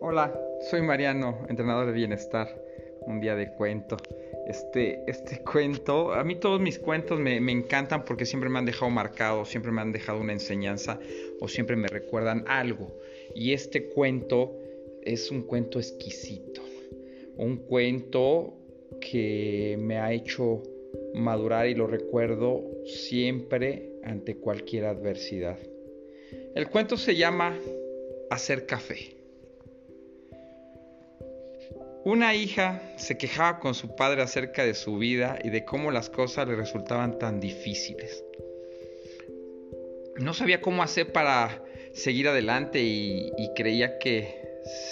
Hola, soy Mariano, entrenador de bienestar. Un día de cuento. Este, este cuento, a mí todos mis cuentos me, me, encantan porque siempre me han dejado marcado, siempre me han dejado una enseñanza o siempre me recuerdan algo. Y este cuento es un cuento exquisito. Un cuento que me ha hecho madurar y lo recuerdo siempre ante cualquier adversidad. El cuento se llama Hacer café. Una hija se quejaba con su padre acerca de su vida y de cómo las cosas le resultaban tan difíciles. No sabía cómo hacer para seguir adelante y, creía que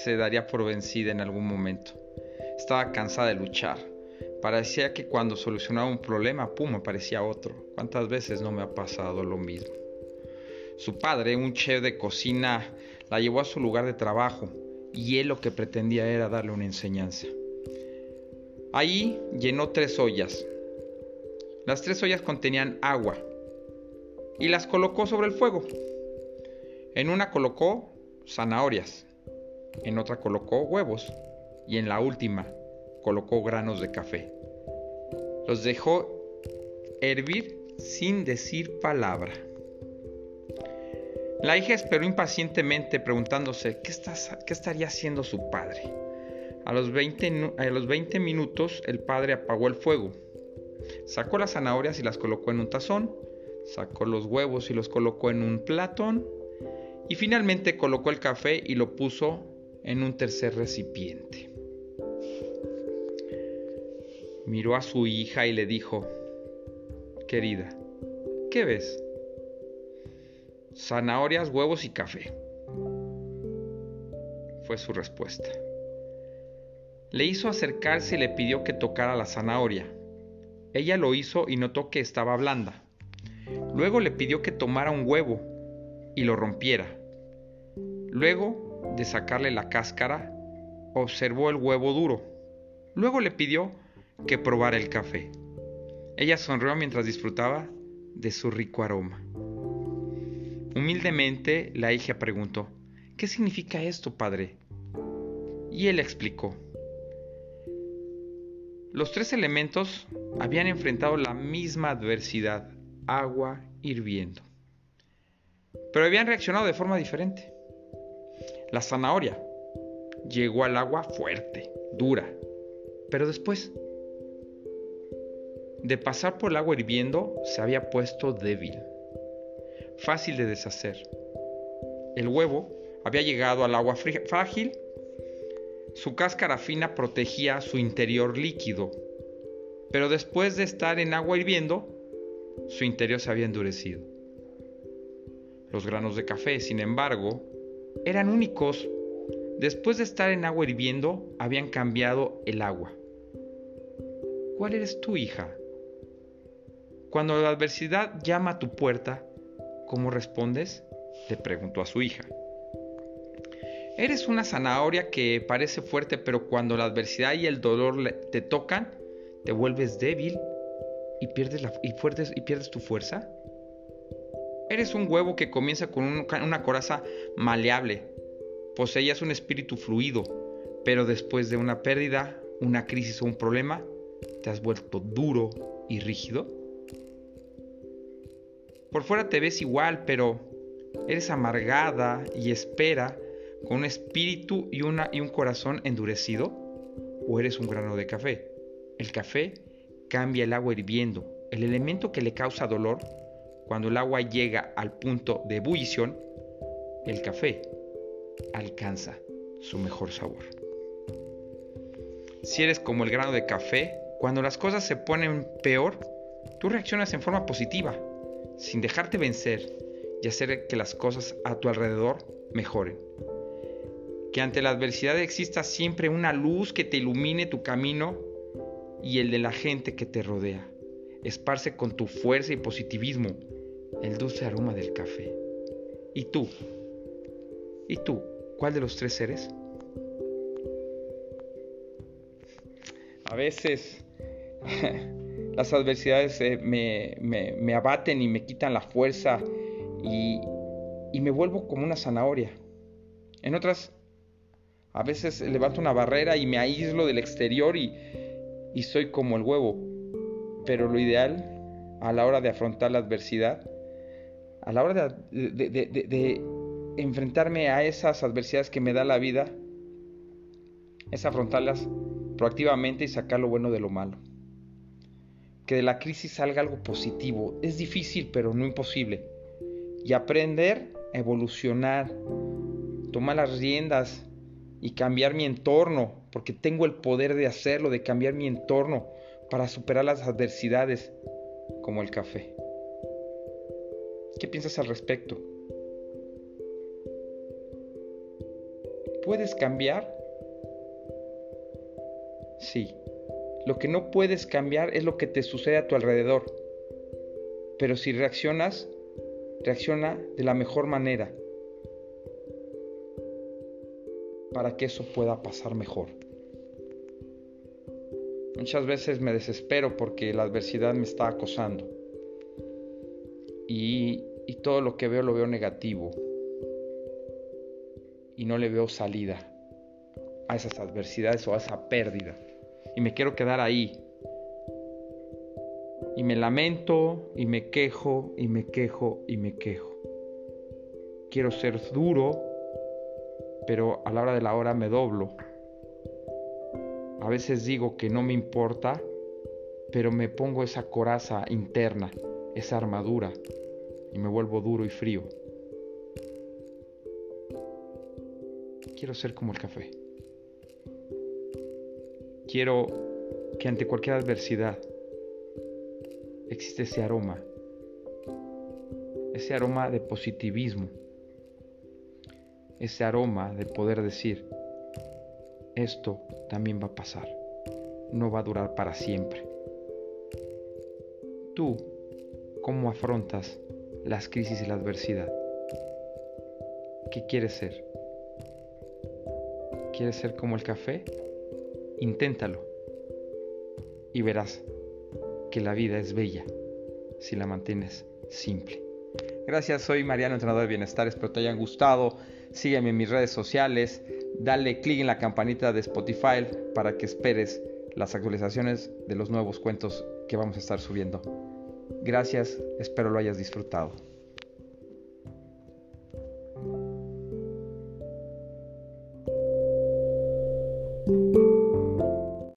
se daría por vencida en algún momento. Estaba cansada de luchar. Parecía que cuando solucionaba un problema, pum, aparecía otro. ¿Cuántas veces no me ha pasado lo mismo? Su padre, un chef de cocina, la llevó a su lugar de trabajo y él lo que pretendía era darle una enseñanza. Ahí llenó tres ollas. Las tres ollas contenían agua y las colocó sobre el fuego. En una colocó zanahorias, en otra colocó huevos y en la última colocó granos de café. Los dejó hervir sin decir palabra. La hija esperó impacientemente preguntándose qué, estaría haciendo su padre. A los, 20, a los 20 minutos el padre apagó el fuego. Sacó las zanahorias y las colocó en un tazón. Sacó los huevos y los colocó en un platón. Y finalmente colocó el café y lo puso en un tercer recipiente. Miró a su hija y le dijo, Querida, ¿qué ves? zanahorias, huevos y café. Fue su respuesta. Le hizo acercarse y le pidió que tocara la zanahoria. Ella lo hizo y notó que estaba blanda. Luego le pidió que tomara un huevo y lo rompiera. Luego de sacarle la cáscara, observó el huevo duro. Luego le pidió que probara el café. Ella sonrió mientras disfrutaba de su rico aroma. Humildemente la hija preguntó, ¿qué significa esto, padre? Y él explicó. Los tres elementos habían enfrentado la misma adversidad, agua hirviendo, pero habían reaccionado de forma diferente. La zanahoria llegó al agua fuerte, dura, pero después de pasar por el agua hirviendo se había puesto débil fácil de deshacer. El huevo había llegado al agua frágil, su cáscara fina protegía su interior líquido, pero después de estar en agua hirviendo, su interior se había endurecido. Los granos de café, sin embargo, eran únicos. Después de estar en agua hirviendo, habían cambiado el agua. ¿Cuál eres tu hija? Cuando la adversidad llama a tu puerta, ¿Cómo respondes? le preguntó a su hija. Eres una zanahoria que parece fuerte, pero cuando la adversidad y el dolor te tocan, te vuelves débil y pierdes, tu fuerza. Eres un huevo que comienza con una coraza maleable. Poseías un espíritu fluido, pero después de una pérdida, una crisis o un problema, te has vuelto duro y rígido. Por fuera te ves igual, pero eres amargada y espera con un espíritu y, una, y un corazón endurecido. ¿O eres un grano de café? El café cambia el agua hirviendo, el elemento que le causa dolor. Cuando el agua llega al punto de ebullición, el café alcanza su mejor sabor. Si eres como el grano de café, cuando las cosas se ponen peor, tú reaccionas en forma positiva sin dejarte vencer y hacer que las cosas a tu alrededor mejoren. Que ante la adversidad exista siempre una luz que te ilumine tu camino y el de la gente que te rodea. Esparce con tu fuerza y positivismo el dulce aroma del café. ¿Y tú? ¿Y tú? ¿Cuál de los tres eres? A veces las adversidades eh, me, abaten y me quitan la fuerza y, me vuelvo como una zanahoria. En otras, a veces levanto una barrera y me aíslo del exterior y, y soy como el huevo. Pero lo ideal a la hora de afrontar la adversidad, a la hora de enfrentarme a esas adversidades que me da la vida, es afrontarlas proactivamente y sacar lo bueno de lo malo. Que de la crisis salga algo positivo. Es difícil, pero no imposible. Y aprender a evolucionar, tomar las riendas y cambiar mi entorno, porque tengo el poder de hacerlo, de cambiar mi entorno para superar las adversidades, como el café. ¿Qué piensas al respecto? ¿Puedes cambiar? Sí. Lo que no puedes cambiar es lo que te sucede a tu alrededor. Pero si reaccionas, reacciona de la mejor manera para que eso pueda pasar mejor. Muchas veces me desespero porque la adversidad me está acosando y, y todo lo que veo lo veo negativo y no le veo salida a esas adversidades o a esa pérdida y me quiero quedar ahí. Y me lamento y me quejo y me quejo y me quejo. Quiero ser duro, pero a la hora de la hora me doblo. A veces digo que no me importa, pero me pongo esa coraza interna, esa armadura, y me vuelvo duro y frío. Quiero ser como el café. Quiero que ante cualquier adversidad existe ese aroma, ese aroma de positivismo, ese aroma de poder decir, esto también va a pasar, no va a durar para siempre. Tú, ¿cómo afrontas las crisis y la adversidad? ¿Qué quieres ser? ¿Quieres ser como el café? Inténtalo y verás que la vida es bella si la mantienes simple. Gracias, soy Mariano, entrenador de bienestar. Espero te hayan gustado. Sígueme en mis redes sociales. Dale clic en la campanita de Spotify para que esperes las actualizaciones de los nuevos cuentos que vamos a estar subiendo. Gracias, espero lo hayas disfrutado.